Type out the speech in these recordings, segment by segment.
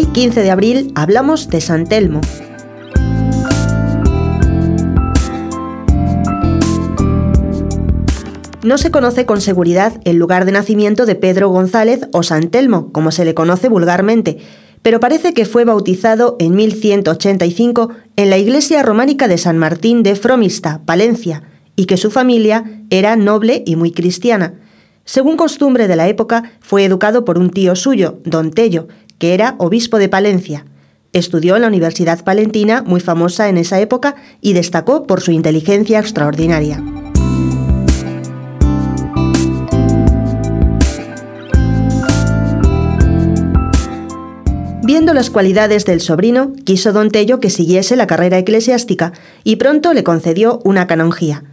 15 de abril hablamos de San Telmo. No se conoce con seguridad el lugar de nacimiento de Pedro González o San Telmo, como se le conoce vulgarmente, pero parece que fue bautizado en 1185 en la iglesia románica de San Martín de Fromista, Palencia, y que su familia era noble y muy cristiana. Según costumbre de la época, fue educado por un tío suyo, don Tello, que era obispo de Palencia. Estudió en la Universidad Palentina, muy famosa en esa época, y destacó por su inteligencia extraordinaria. Viendo las cualidades del sobrino, quiso don Tello que siguiese la carrera eclesiástica y pronto le concedió una canonjía.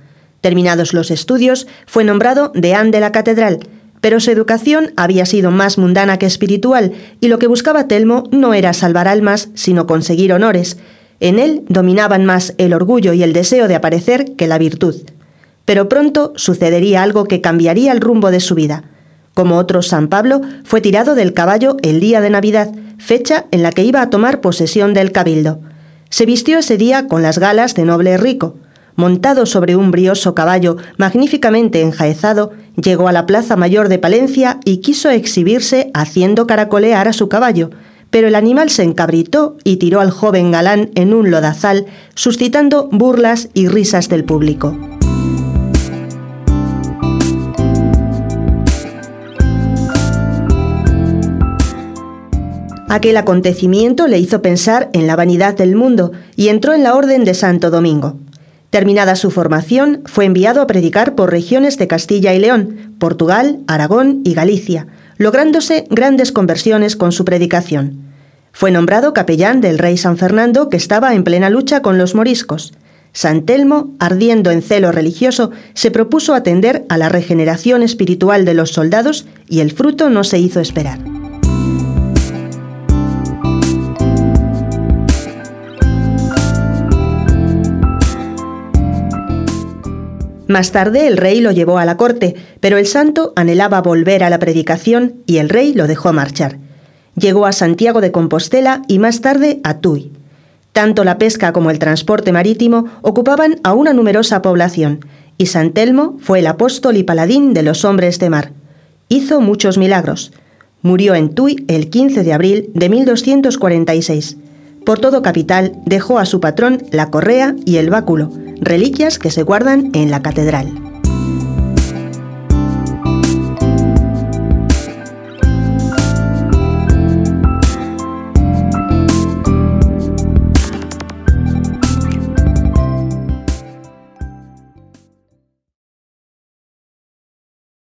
Terminados los estudios, fue nombrado deán de la catedral, pero su educación había sido más mundana que espiritual y lo que buscaba Telmo no era salvar almas, sino conseguir honores. En él dominaban más el orgullo y el deseo de aparecer que la virtud. Pero pronto sucedería algo que cambiaría el rumbo de su vida. Como otro San Pablo, fue tirado del caballo el día de Navidad, fecha en la que iba a tomar posesión del cabildo. Se vistió ese día con las galas de noble rico. Montado sobre un brioso caballo magníficamente enjaezado, llegó a la Plaza Mayor de Palencia y quiso exhibirse haciendo caracolear a su caballo, pero el animal se encabritó y tiró al joven galán en un lodazal, suscitando burlas y risas del público. Aquel acontecimiento le hizo pensar en la vanidad del mundo y entró en la Orden de Santo Domingo. Terminada su formación, fue enviado a predicar por regiones de Castilla y León, Portugal, Aragón y Galicia, lográndose grandes conversiones con su predicación. Fue nombrado capellán del rey San Fernando que estaba en plena lucha con los moriscos. San Telmo, ardiendo en celo religioso, se propuso atender a la regeneración espiritual de los soldados y el fruto no se hizo esperar. Más tarde el rey lo llevó a la corte, pero el santo anhelaba volver a la predicación y el rey lo dejó marchar. Llegó a Santiago de Compostela y más tarde a Tui. Tanto la pesca como el transporte marítimo ocupaban a una numerosa población, y San Telmo fue el apóstol y paladín de los hombres de mar. Hizo muchos milagros. Murió en Tui el 15 de abril de 1246. Por todo capital dejó a su patrón la correa y el báculo, reliquias que se guardan en la catedral.